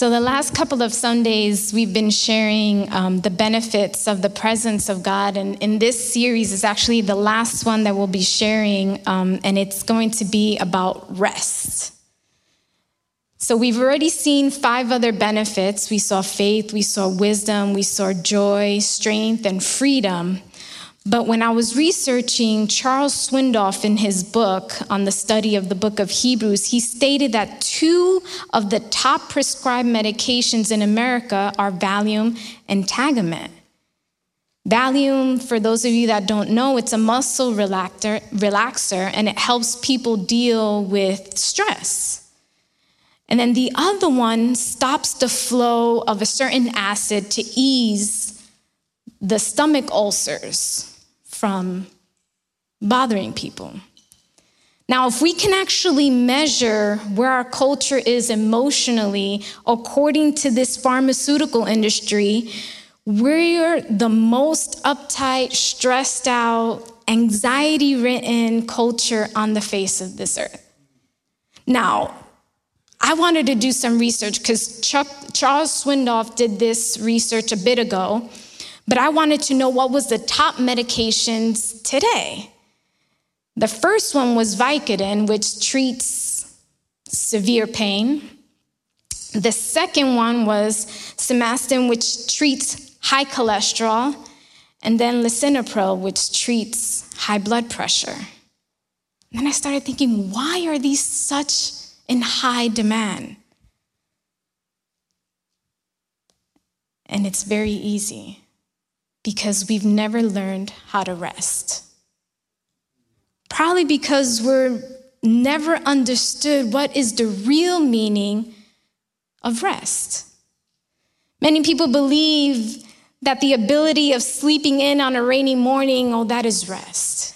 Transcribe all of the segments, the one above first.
So, the last couple of Sundays, we've been sharing um, the benefits of the presence of God. And in this series is actually the last one that we'll be sharing, um, and it's going to be about rest. So, we've already seen five other benefits. We saw faith, we saw wisdom, we saw joy, strength, and freedom. But when I was researching Charles Swindoll in his book on the study of the book of Hebrews, he stated that two of the top prescribed medications in America are Valium and Tagamet. Valium, for those of you that don't know, it's a muscle relaxer, relaxer and it helps people deal with stress. And then the other one stops the flow of a certain acid to ease the stomach ulcers from bothering people. Now, if we can actually measure where our culture is emotionally according to this pharmaceutical industry, we're the most uptight, stressed out, anxiety ridden culture on the face of this earth. Now, I wanted to do some research because Charles Swindoll did this research a bit ago. But I wanted to know what was the top medications today. The first one was Vicodin, which treats severe pain. The second one was Simvastatin, which treats high cholesterol, and then lisinopril, which treats high blood pressure. And then I started thinking, why are these such in high demand? And it's very easy because we've never learned how to rest. Probably because we're never understood what is the real meaning of rest. Many people believe that the ability of sleeping in on a rainy morning, oh, that is rest.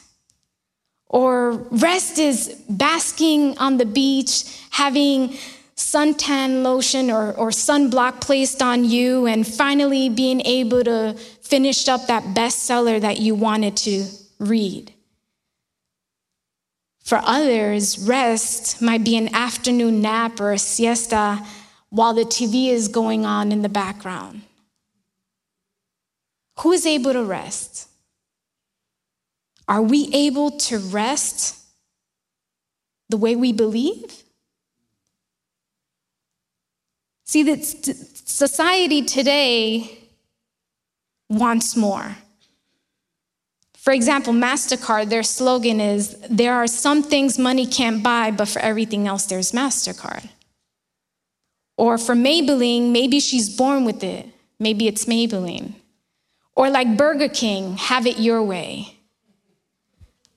Or rest is basking on the beach, having suntan lotion or, or sunblock placed on you, and finally being able to finish up that bestseller that you wanted to read. For others, rest might be an afternoon nap or a siesta while the TV is going on in the background. Who is able to rest? Are we able to rest the way we believe? See, that society today wants more. For example, MasterCard, their slogan is there are some things money can't buy, but for everything else, there's MasterCard. Or for Maybelline, maybe she's born with it. Maybe it's Maybelline. Or like Burger King, have it your way.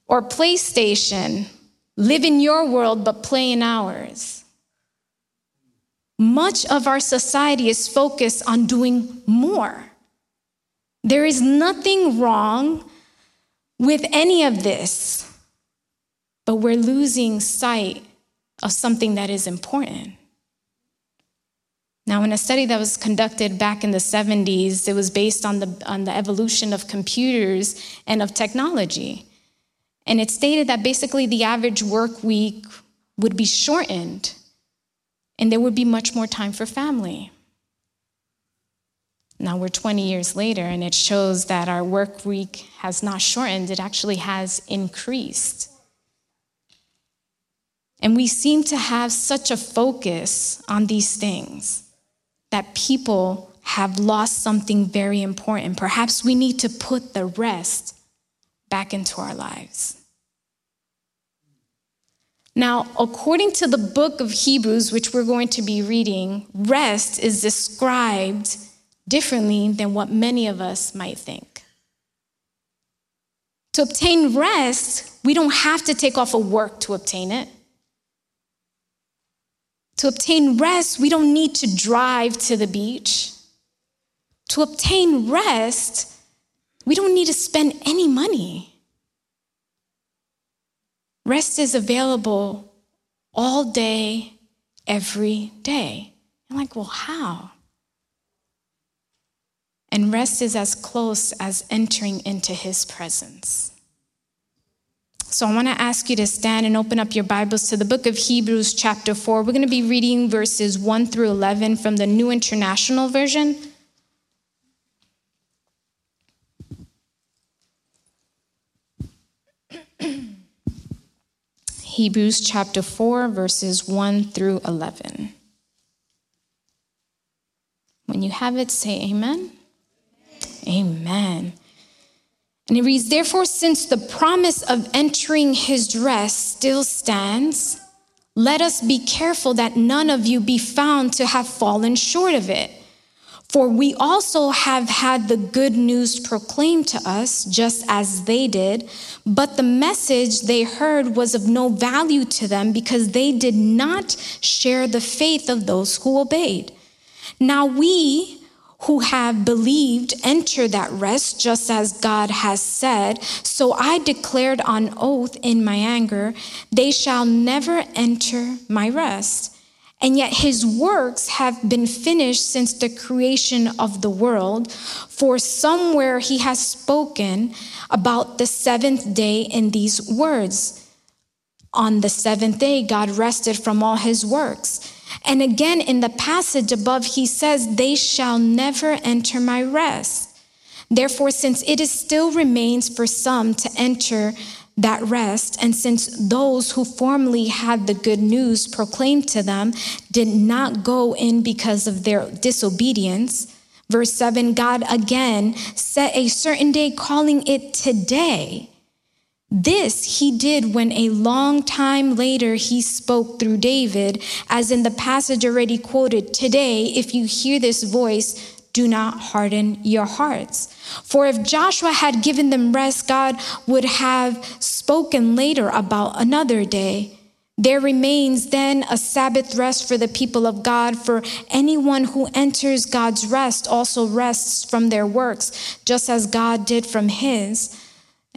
Or PlayStation, live in your world, but play in ours. Much of our society is focused on doing more. There is nothing wrong with any of this, but we're losing sight of something that is important. Now, in a study that was conducted back in the 70s, it was based on the, on the evolution of computers and of technology. And it stated that basically the average work week would be shortened and there would be much more time for family. Now we're 20 years later, and it shows that our work week has not shortened, it actually has increased. And we seem to have such a focus on these things that people have lost something very important. Perhaps we need to put the rest back into our lives. Now, according to the book of Hebrews, which we're going to be reading, rest is described differently than what many of us might think. To obtain rest, we don't have to take off of work to obtain it. To obtain rest, we don't need to drive to the beach. To obtain rest, we don't need to spend any money. Rest is available all day, every day. You're like, well, how? And rest is as close as entering into his presence. So I want to ask you to stand and open up your Bibles to the book of Hebrews, chapter 4. We're going to be reading verses 1 through 11 from the New International Version. Hebrews chapter 4, verses 1 through 11. When you have it, say amen. Amen. And it reads, Therefore, since the promise of entering his rest still stands, let us be careful that none of you be found to have fallen short of it. For we also have had the good news proclaimed to us, just as they did, but the message they heard was of no value to them because they did not share the faith of those who obeyed. Now we, who have believed enter that rest, just as God has said. So I declared on oath in my anger, they shall never enter my rest. And yet his works have been finished since the creation of the world. For somewhere he has spoken about the seventh day in these words. On the seventh day, God rested from all his works. And again, in the passage above, he says, They shall never enter my rest. Therefore, since it is still remains for some to enter that rest, and since those who formerly had the good news proclaimed to them did not go in because of their disobedience, verse 7 God again set a certain day, calling it today. This he did when a long time later he spoke through David, as in the passage already quoted Today, if you hear this voice, do not harden your hearts. For if Joshua had given them rest, God would have spoken later about another day. There remains then a Sabbath rest for the people of God, for anyone who enters God's rest also rests from their works, just as God did from his.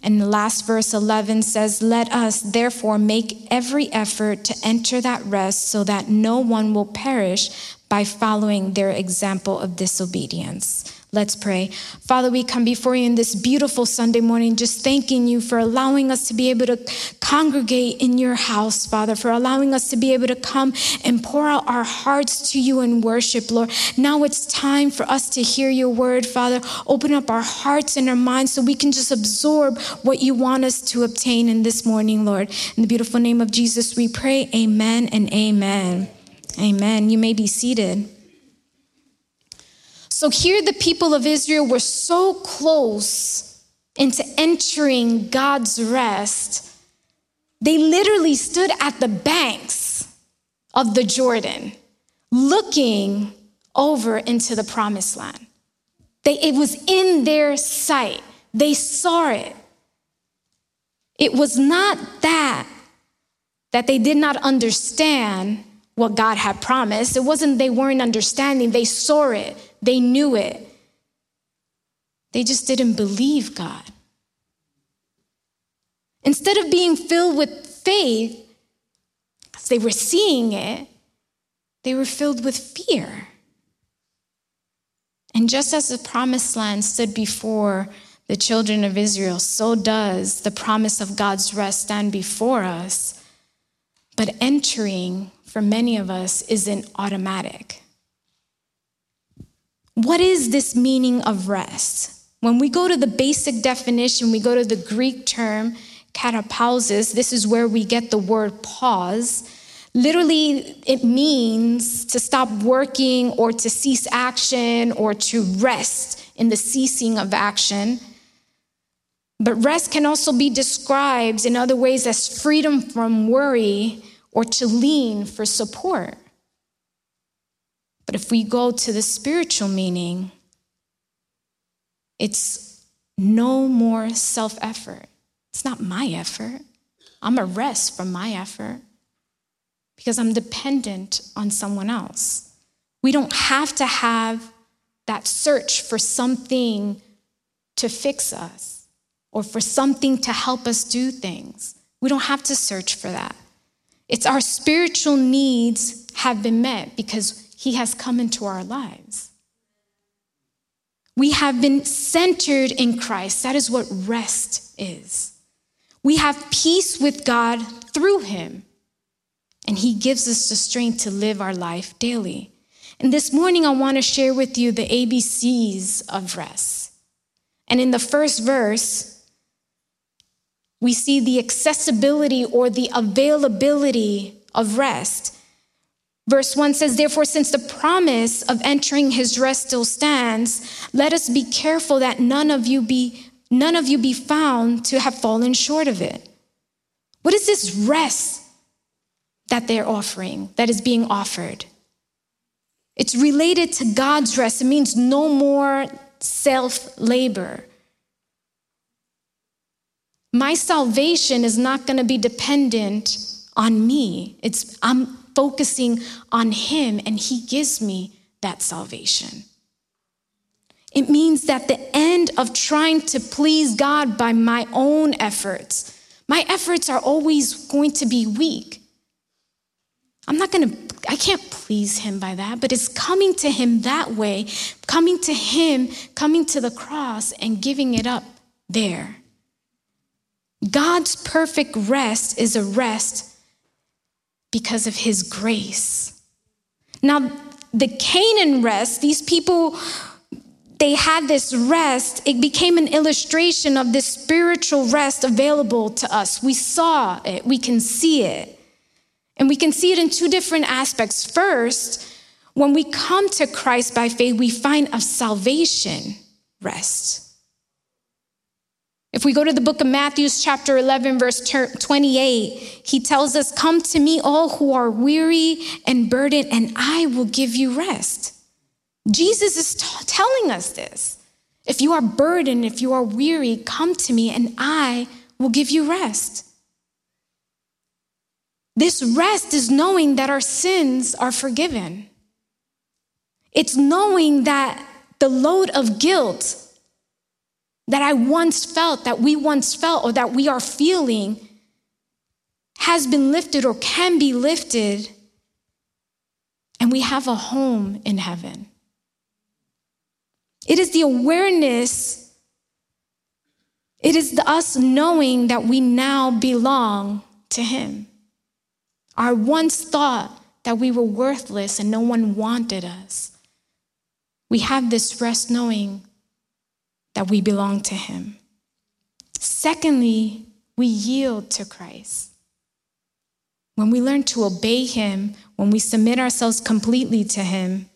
And the last verse 11 says, Let us therefore make every effort to enter that rest so that no one will perish by following their example of disobedience. Let's pray. Father, we come before you in this beautiful Sunday morning, just thanking you for allowing us to be able to congregate in your house, Father, for allowing us to be able to come and pour out our hearts to you in worship, Lord. Now it's time for us to hear your word, Father. Open up our hearts and our minds so we can just absorb what you want us to obtain in this morning, Lord. In the beautiful name of Jesus, we pray. Amen and amen. Amen. You may be seated. So here the people of Israel were so close into entering God's rest, they literally stood at the banks of the Jordan, looking over into the promised land. They, it was in their sight, they saw it. It was not that that they did not understand what God had promised. It wasn't they weren't understanding, they saw it. They knew it. They just didn't believe God. Instead of being filled with faith, as they were seeing it, they were filled with fear. And just as the promised land stood before the children of Israel, so does the promise of God's rest stand before us. But entering for many of us isn't automatic. What is this meaning of rest? When we go to the basic definition, we go to the Greek term katapausis. This is where we get the word pause. Literally, it means to stop working or to cease action or to rest in the ceasing of action. But rest can also be described in other ways as freedom from worry or to lean for support. But if we go to the spiritual meaning, it's no more self effort. It's not my effort. I'm a rest from my effort because I'm dependent on someone else. We don't have to have that search for something to fix us or for something to help us do things. We don't have to search for that. It's our spiritual needs have been met because he has come into our lives. We have been centered in Christ. That is what rest is. We have peace with God through him. And he gives us the strength to live our life daily. And this morning, I want to share with you the ABCs of rest. And in the first verse, we see the accessibility or the availability of rest. Verse 1 says, Therefore, since the promise of entering his rest still stands, let us be careful that none of you be none of you be found to have fallen short of it. What is this rest that they're offering, that is being offered? It's related to God's rest. It means no more self labor. My salvation is not going to be dependent on me. It's I'm focusing on him and he gives me that salvation. It means that the end of trying to please God by my own efforts, my efforts are always going to be weak. I'm not going to, I can't please Him by that, but it's coming to Him that way, coming to Him, coming to the cross and giving it up there. God's perfect rest is a rest because of His grace. Now, the Canaan rest, these people they had this rest, it became an illustration of this spiritual rest available to us. We saw it, we can see it. And we can see it in two different aspects. First, when we come to Christ by faith, we find a salvation rest. If we go to the book of Matthew, chapter 11, verse 28, he tells us, Come to me, all who are weary and burdened, and I will give you rest. Jesus is t- telling us this. If you are burdened, if you are weary, come to me and I will give you rest. This rest is knowing that our sins are forgiven. It's knowing that the load of guilt that I once felt, that we once felt, or that we are feeling has been lifted or can be lifted, and we have a home in heaven. It is the awareness, it is the us knowing that we now belong to Him. Our once thought that we were worthless and no one wanted us. We have this rest knowing that we belong to Him. Secondly, we yield to Christ. When we learn to obey Him, when we submit ourselves completely to Him,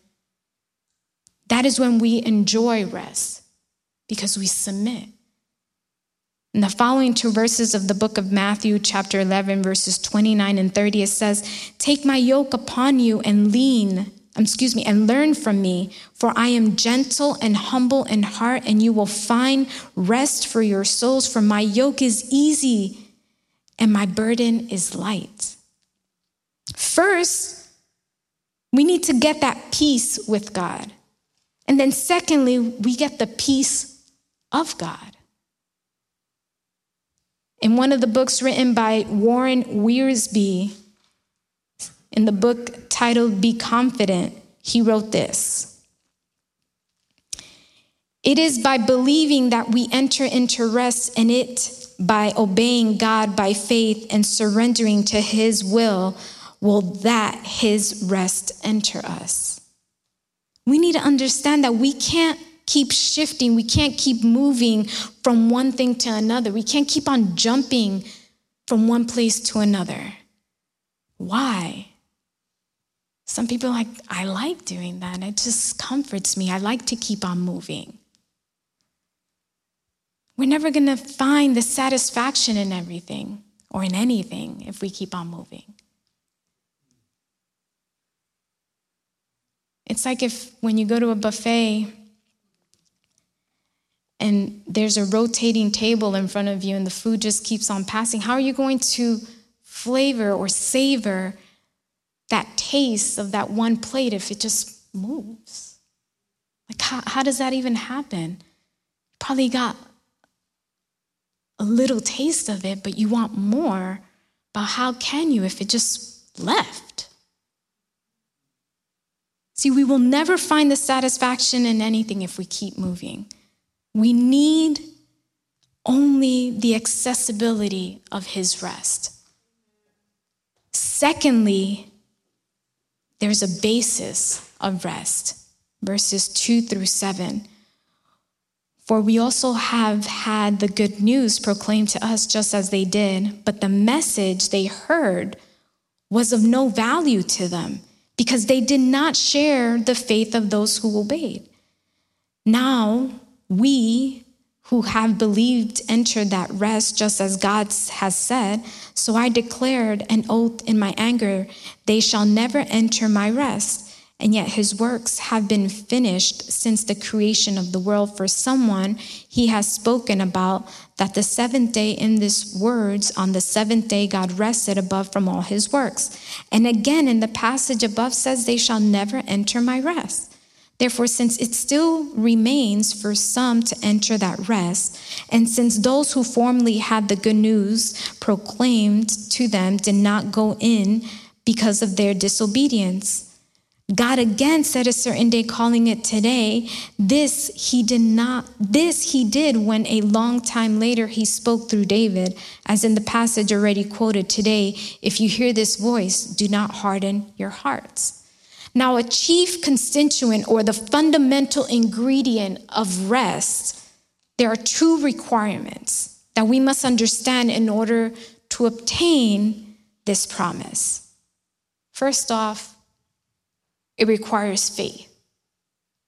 that is when we enjoy rest because we submit. In the following two verses of the book of Matthew, chapter 11, verses 29 and 30, it says, Take my yoke upon you and lean, Um, excuse me, and learn from me, for I am gentle and humble in heart, and you will find rest for your souls, for my yoke is easy and my burden is light. First, we need to get that peace with God. And then, secondly, we get the peace of God. In one of the books written by Warren Wiersbe, in the book titled Be Confident, he wrote this It is by believing that we enter into rest, and it by obeying God by faith and surrendering to his will will that his rest enter us. We need to understand that we can't keep shifting, we can't keep moving from one thing to another, we can't keep on jumping from one place to another. Why? Some people like, I like doing that. It just comforts me. I like to keep on moving. We're never going to find the satisfaction in everything or in anything if we keep on moving. It's like if when you go to a buffet and there's a rotating table in front of you and the food just keeps on passing, how are you going to flavor or savor that taste of that one plate if it just moves? Like, how, how does that even happen? Probably got a little taste of it, but you want more. But how can you if it just left? See, we will never find the satisfaction in anything if we keep moving. We need only the accessibility of his rest. Secondly, there's a basis of rest, verses 2 through 7. For we also have had the good news proclaimed to us just as they did, but the message they heard was of no value to them because they did not share the faith of those who obeyed. Now, we who have believed entered that rest just as God has said. So I declared an oath in my anger, they shall never enter my rest. And yet his works have been finished since the creation of the world for someone he has spoken about that the seventh day in this words on the seventh day God rested above from all his works. And again in the passage above says they shall never enter my rest. Therefore, since it still remains for some to enter that rest, and since those who formerly had the good news proclaimed to them did not go in because of their disobedience, God again said a certain day, calling it today. This he did not, this he did when a long time later he spoke through David, as in the passage already quoted today. If you hear this voice, do not harden your hearts. Now, a chief constituent or the fundamental ingredient of rest, there are two requirements that we must understand in order to obtain this promise. First off, it requires faith.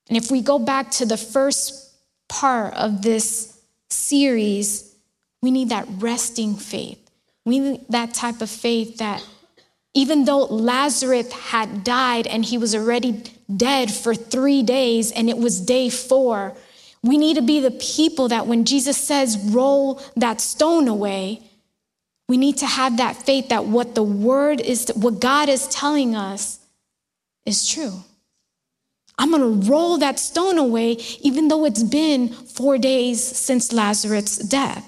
And if we go back to the first part of this series, we need that resting faith. We need that type of faith that even though Lazarus had died and he was already dead for three days and it was day four, we need to be the people that when Jesus says, roll that stone away, we need to have that faith that what the word is, what God is telling us is true. I'm going to roll that stone away, even though it's been four days since Lazarus' death.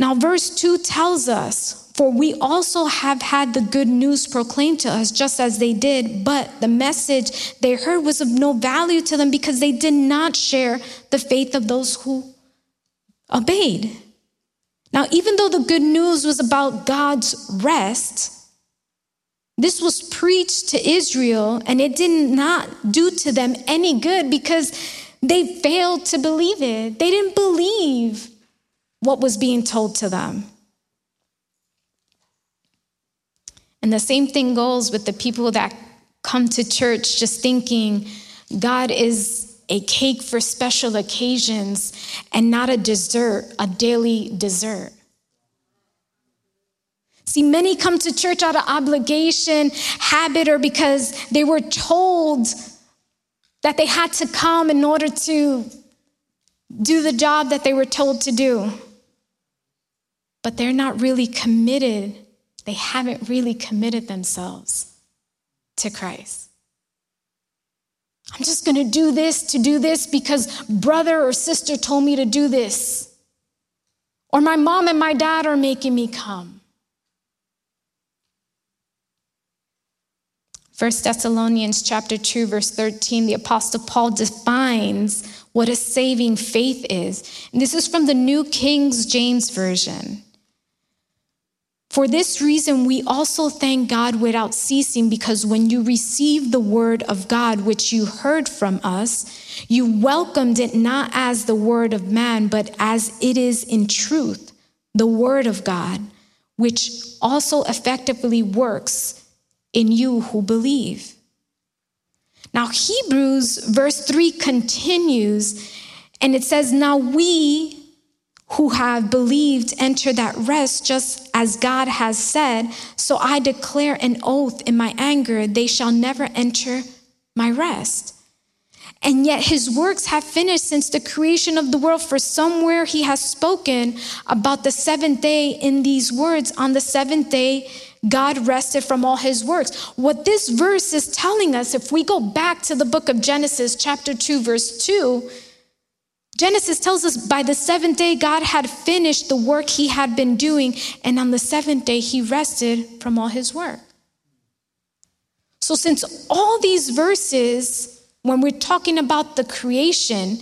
Now, verse 2 tells us, For we also have had the good news proclaimed to us, just as they did, but the message they heard was of no value to them because they did not share the faith of those who obeyed. Now, even though the good news was about God's rest, this was preached to Israel and it did not do to them any good because they failed to believe it. They didn't believe what was being told to them. And the same thing goes with the people that come to church just thinking God is a cake for special occasions and not a dessert, a daily dessert. See, many come to church out of obligation, habit, or because they were told that they had to come in order to do the job that they were told to do. But they're not really committed, they haven't really committed themselves to Christ. I'm just going to do this to do this because brother or sister told me to do this. Or my mom and my dad are making me come. 1 Thessalonians chapter 2 verse 13 the apostle Paul defines what a saving faith is. And this is from the New King James version. For this reason, we also thank God without ceasing, because when you received the word of God, which you heard from us, you welcomed it not as the word of man, but as it is in truth, the word of God, which also effectively works in you who believe. Now, Hebrews verse 3 continues and it says, Now we who have believed enter that rest just as God has said. So I declare an oath in my anger, they shall never enter my rest. And yet his works have finished since the creation of the world. For somewhere he has spoken about the seventh day in these words on the seventh day, God rested from all his works. What this verse is telling us, if we go back to the book of Genesis, chapter 2, verse 2, Genesis tells us by the seventh day, God had finished the work he had been doing, and on the seventh day, he rested from all his work. So, since all these verses, when we're talking about the creation,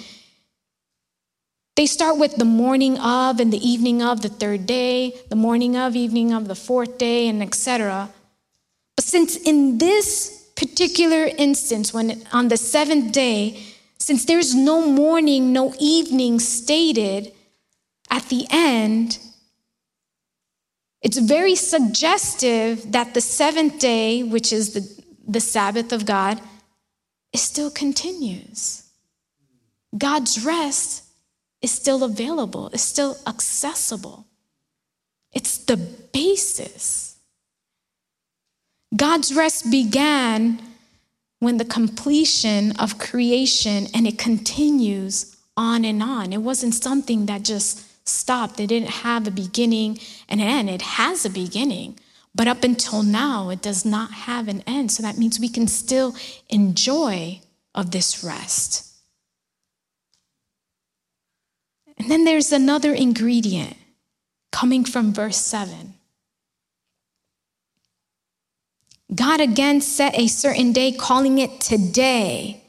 They start with the morning of and the evening of the third day, the morning of, evening of the fourth day, and etc. But since in this particular instance, when on the seventh day, since there's no morning, no evening stated at the end, it's very suggestive that the seventh day, which is the, the Sabbath of God, it still continues. God's rest is still available, is still accessible. It's the basis. God's rest began when the completion of creation and it continues on and on. It wasn't something that just stopped. It didn't have a beginning and an end. It has a beginning, but up until now, it does not have an end. So that means we can still enjoy of this rest. And then there's another ingredient coming from verse 7. God again set a certain day, calling it today.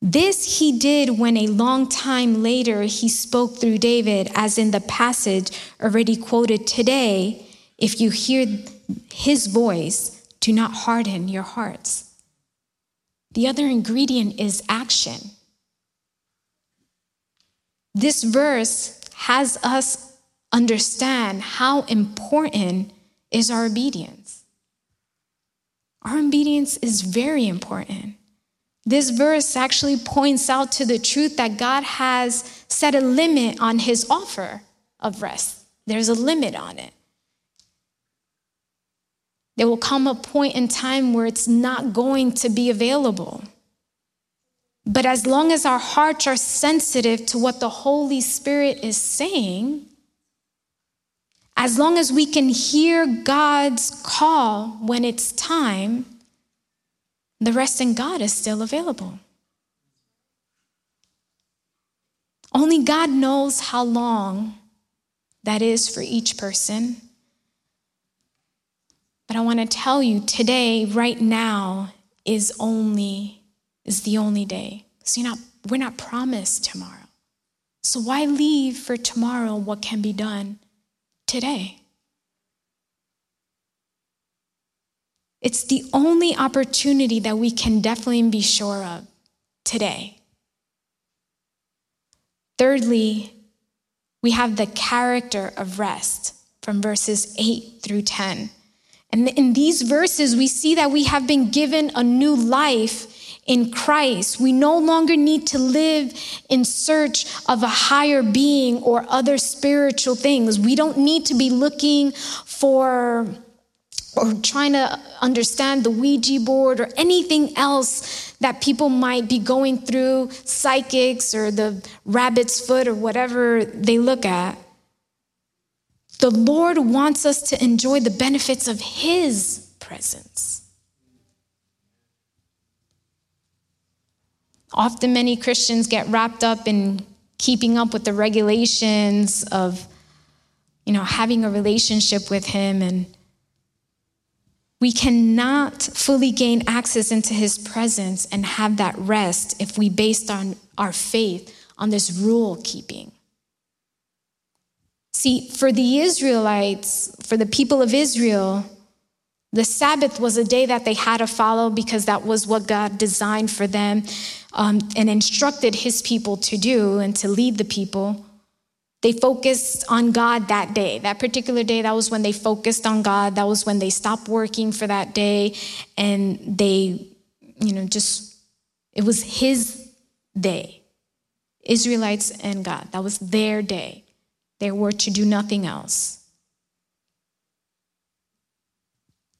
This he did when a long time later he spoke through David, as in the passage already quoted today. If you hear his voice, do not harden your hearts. The other ingredient is action. This verse has us understand how important is our obedience. Our obedience is very important. This verse actually points out to the truth that God has set a limit on his offer of rest. There's a limit on it. There will come a point in time where it's not going to be available. But as long as our hearts are sensitive to what the Holy Spirit is saying, as long as we can hear God's call when it's time, the rest in God is still available. Only God knows how long that is for each person. But I want to tell you today, right now, is only is the only day. So you're not, we're not promised tomorrow. So why leave for tomorrow what can be done today? It's the only opportunity that we can definitely be sure of today. Thirdly, we have the character of rest from verses 8 through 10. And in these verses, we see that we have been given a new life in Christ. We no longer need to live in search of a higher being or other spiritual things. We don't need to be looking for or trying to understand the Ouija board or anything else that people might be going through, psychics or the rabbit's foot or whatever they look at. The Lord wants us to enjoy the benefits of His presence. Often, many Christians get wrapped up in keeping up with the regulations of, you know, having a relationship with Him. And we cannot fully gain access into His presence and have that rest if we based on our faith on this rule keeping. See, for the Israelites, for the people of Israel, the Sabbath was a day that they had to follow because that was what God designed for them um, and instructed his people to do and to lead the people. They focused on God that day. That particular day, that was when they focused on God. That was when they stopped working for that day and they, you know, just, it was his day. Israelites and God. That was their day. They were to do nothing else.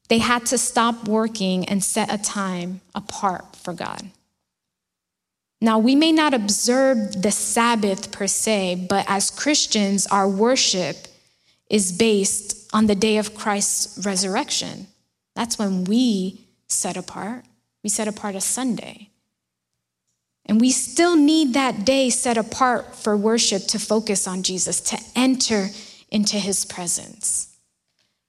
They had to stop working and set a time apart for God. Now, we may not observe the Sabbath per se, but as Christians, our worship is based on the day of Christ's resurrection. That's when we set apart. We set apart a Sunday. And we still need that day set apart for worship to focus on Jesus, to enter into his presence.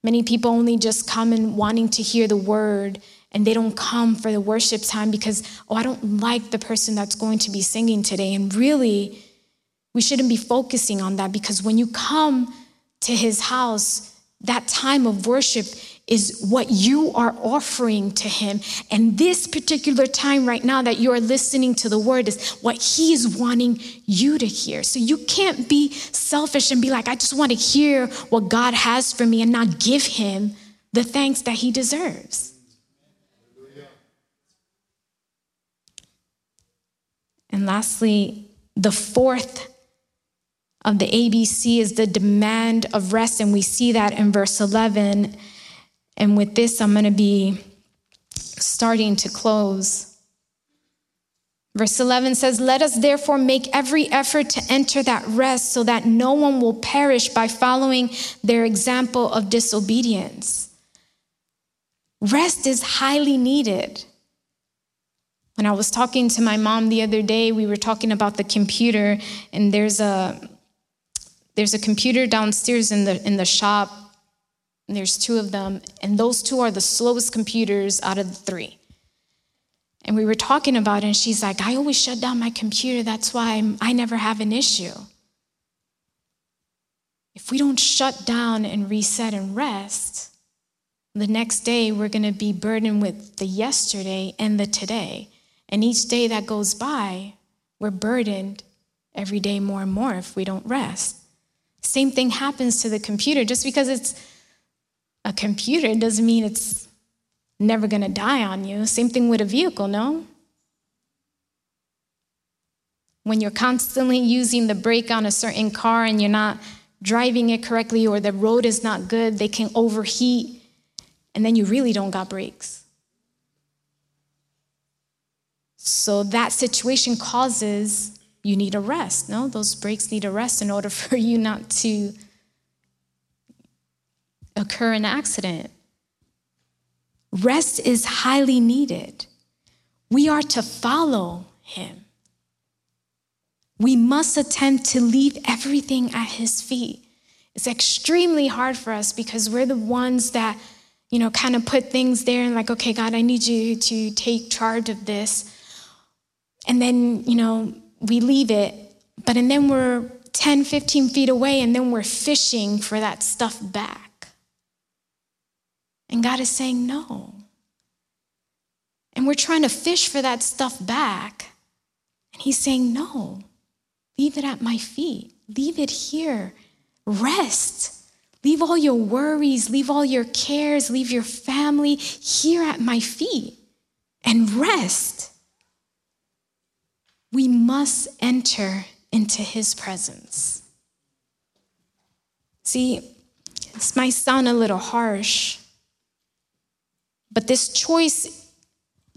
Many people only just come and wanting to hear the word and they don't come for the worship time because, oh, I don't like the person that's going to be singing today. And really, We shouldn't be focusing on that because when you come to his house, that time of worship is what you are offering to him. And this particular time right now that you are listening to the word is what he is wanting you to hear. So you can't be selfish and be like, I just want to hear what God has for me and not give him the thanks that he deserves. And lastly, the fourth of the ABC is the demand of rest. And we see that in verse 11. And with this, I'm going to be starting to close. Verse 11 says, Let us therefore make every effort to enter that rest so that no one will perish by following their example of disobedience. Rest is highly needed. When I was talking to my mom the other day, we were talking about the computer, and there's a there's a computer downstairs in the in the shop. there's two of them, and those two are the slowest computers out of the three. And we were talking about it, and she's like, I always shut down my computer. That's why I'm, I never have an issue. If we don't shut down and reset and rest, the next day we're going to be burdened with the yesterday and the today. And each day that goes by, we're burdened every day more and more if we don't rest. Same thing happens to the computer. Just because it's a computer doesn't mean it's never going to die on you. Same thing with a vehicle, no? When you're constantly using the brake on a certain car and you're not driving it correctly or the road is not good, they can overheat and then you really don't got brakes. So that situation causes you need a rest. No, those brakes need a rest in order for you not to occur an accident. Rest is highly needed. We are to follow him. We must attempt to leave everything at his feet. It's extremely hard for us because we're the ones that, you know, kind of put things there and like, okay, God, I need you to take charge of this. And then, you know, we leave it, but and then we're 10, 15 feet away, and then we're fishing for that stuff back. And God is saying, no. And we're trying to fish for that stuff back. And He's saying, no, leave it at my feet, leave it here, rest. Leave all your worries, leave all your cares, leave your family here at my feet and rest we must enter into his presence. See, this might sound a little harsh, but this choice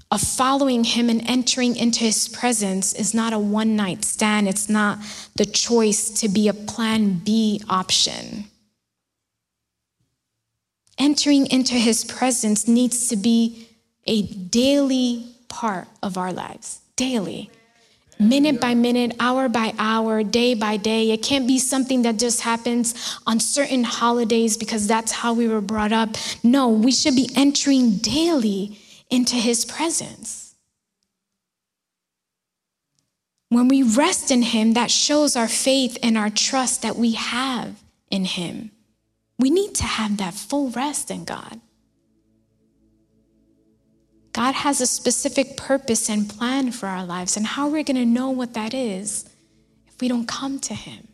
of following him and entering into his presence is not a one night stand. It's not the choice to be a plan B option. Entering into his presence needs to be a daily part of our lives, daily minute by minute, hour by hour, day by day. It can't be something that just happens on certain holidays because that's how we were brought up. No, we should be entering daily into his presence. When we rest in him, that shows our faith and our trust that we have in him. We need to have that full rest in God. God has a specific purpose and plan for our lives, and how we're going to know what that is if we don't come to Him.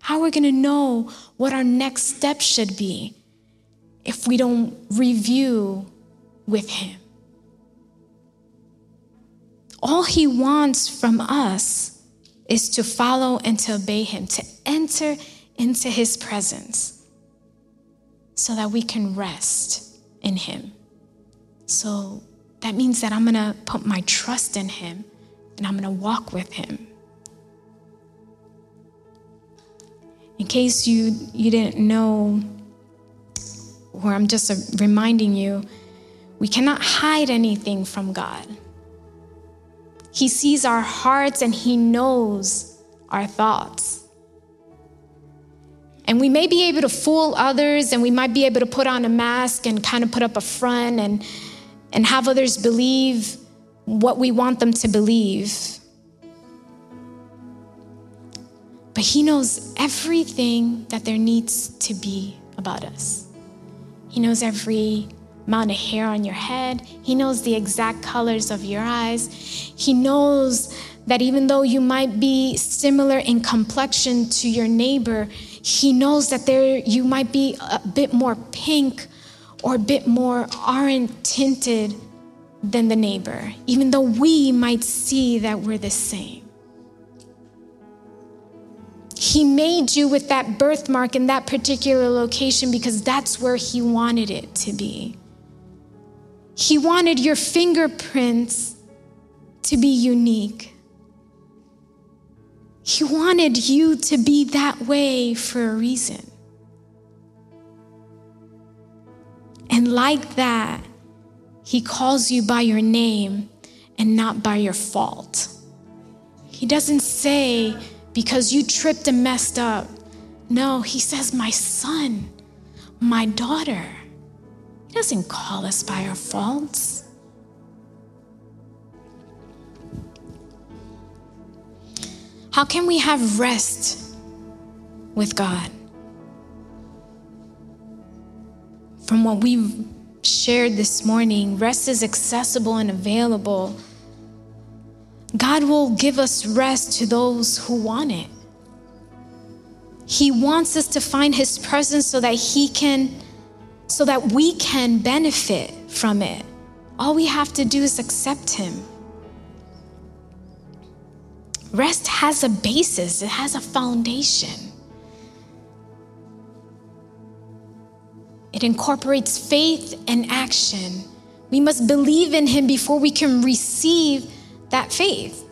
How we're going to know what our next step should be if we don't review with Him. All He wants from us is to follow and to obey Him, to enter into His presence so that we can rest in Him. So that means that I'm going to put my trust in Him and I'm going to walk with Him. In case you, you didn't know, or I'm just reminding you, we cannot hide anything from God. He sees our hearts and He knows our thoughts. And we may be able to fool others and we might be able to put on a mask and kind of put up a front and and have others believe what we want them to believe. But He knows everything that there needs to be about us. He knows every amount of hair on your head. He knows the exact colors of your eyes. He knows that even though you might be similar in complexion to your neighbor, he knows that there you might be a bit more pink or a bit more aren't tinted than the neighbor, even though we might see that we're the same. He made you with that birthmark in that particular location because that's where He wanted it to be. He wanted your fingerprints to be unique. He wanted you to be that way for a reason. And like that, He calls you by your name and not by your fault. He doesn't say, because you tripped and messed up. No, He says, my son, my daughter. He doesn't call us by our faults. How can we have rest with God? From what we've shared this morning, rest is accessible and available. God will give us rest to those who want it. He wants us to find His presence so that He can so that we can benefit from it. All we have to do is accept Him. Rest has a basis, it has a foundation. It incorporates faith and action. We must believe in Him before we can receive that faith.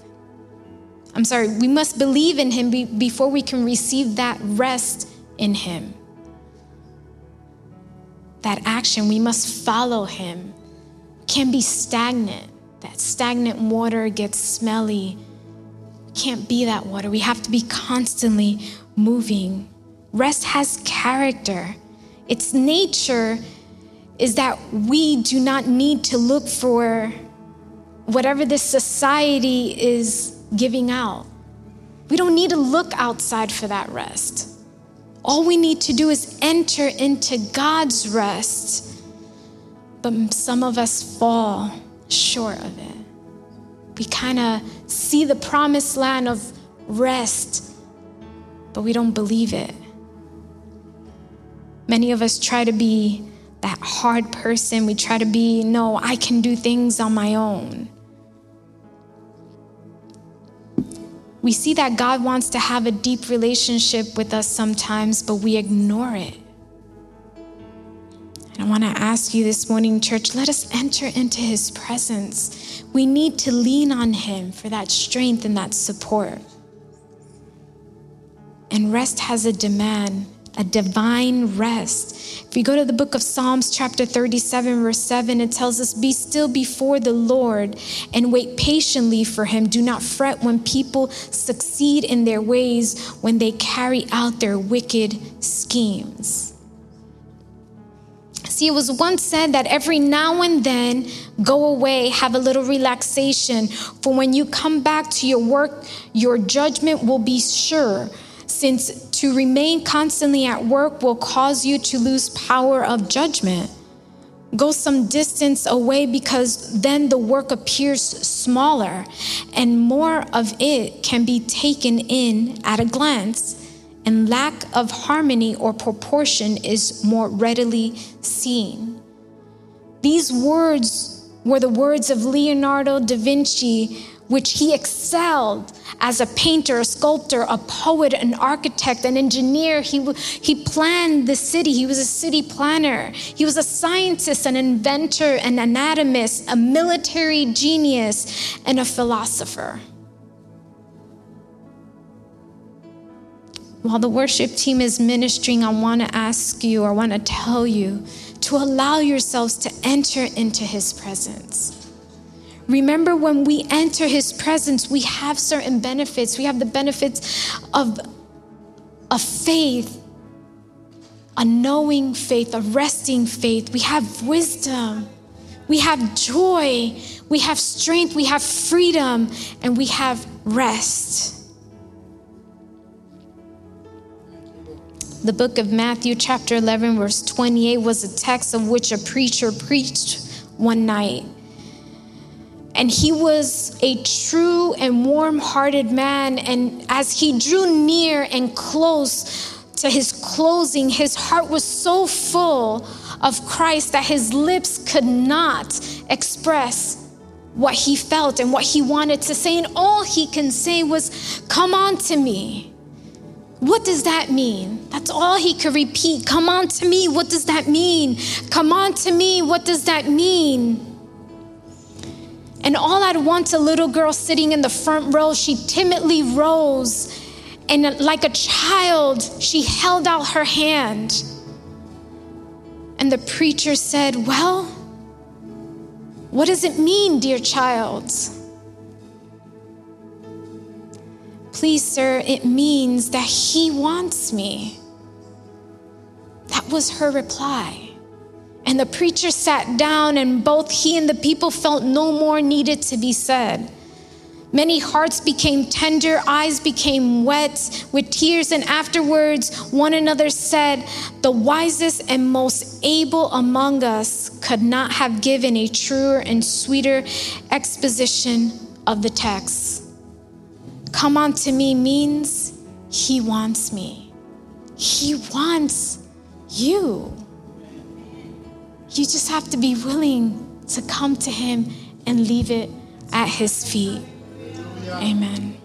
I'm sorry, we must believe in Him be- before we can receive that rest in Him that action. We must follow him. Can't be stagnant. That stagnant water gets smelly. Can't be that water. We have to be constantly moving. Rest has character. Its nature is that we do not need to look for whatever this society is giving out. We don't need to look outside for that rest. All we need to do is enter into God's rest. But some of us fall short of it. We kind of see the promised land of rest, but we don't believe it. Many of us try to be that hard person. We try to be, no, I can do things on my own. We see that God wants to have a deep relationship with us sometimes, but we ignore it. And I want to ask you this morning, church, let us enter into his presence. We need to lean on him for that strength and that support. And rest has a demand a divine rest. If we go to the book of Psalms, chapter 37, verse 7, it tells us, Be still before the Lord and wait patiently for him. Do not fret when people succeed in their ways, when they carry out their wicked schemes. See, it was once said that every now and then go away, have a little relaxation, for when you come back to your work, your judgment will be sure since to remain constantly at work will cause you to lose power of judgment. Go some distance away because then the work appears smaller and more of it can be taken in at a glance, and lack of harmony or proportion is more readily seen. These words were the words of Leonardo da Vinci which he excelled as a painter, a sculptor, a poet, an architect, an engineer. He, he planned the city. He was a city planner. He was a scientist, an inventor, an anatomist, a military genius, and a philosopher. While the worship team is ministering, I want to ask you, I want to tell you, to allow yourselves to enter into his presence. Remember, when we enter his presence, we have certain benefits. We have the benefits of, of faith, a knowing faith, a resting faith. We have wisdom. We have joy. We have strength. We have freedom. And we have rest. The book of Matthew, chapter 11, verse 28, was a text of which a preacher preached one night. And he was a true and warm hearted man. And as he drew near and close to his closing, his heart was so full of Christ that his lips could not express what he felt and what he wanted to say. And all he can say was, Come on to me. What does that mean? That's all he could repeat. Come on to me. What does that mean? Come on to me. What does that mean? And all at once, a little girl sitting in the front row, she timidly rose and, like a child, she held out her hand. And the preacher said, Well, what does it mean, dear child? Please, sir, it means that he wants me. That was her reply. And the preacher sat down, and both he and the people felt no more needed to be said. Many hearts became tender, eyes became wet with tears, and afterwards one another said, The wisest and most able among us could not have given a truer and sweeter exposition of the text. Come unto me means He wants me, He wants you. You just have to be willing to come to Him and leave it at His feet. Amen.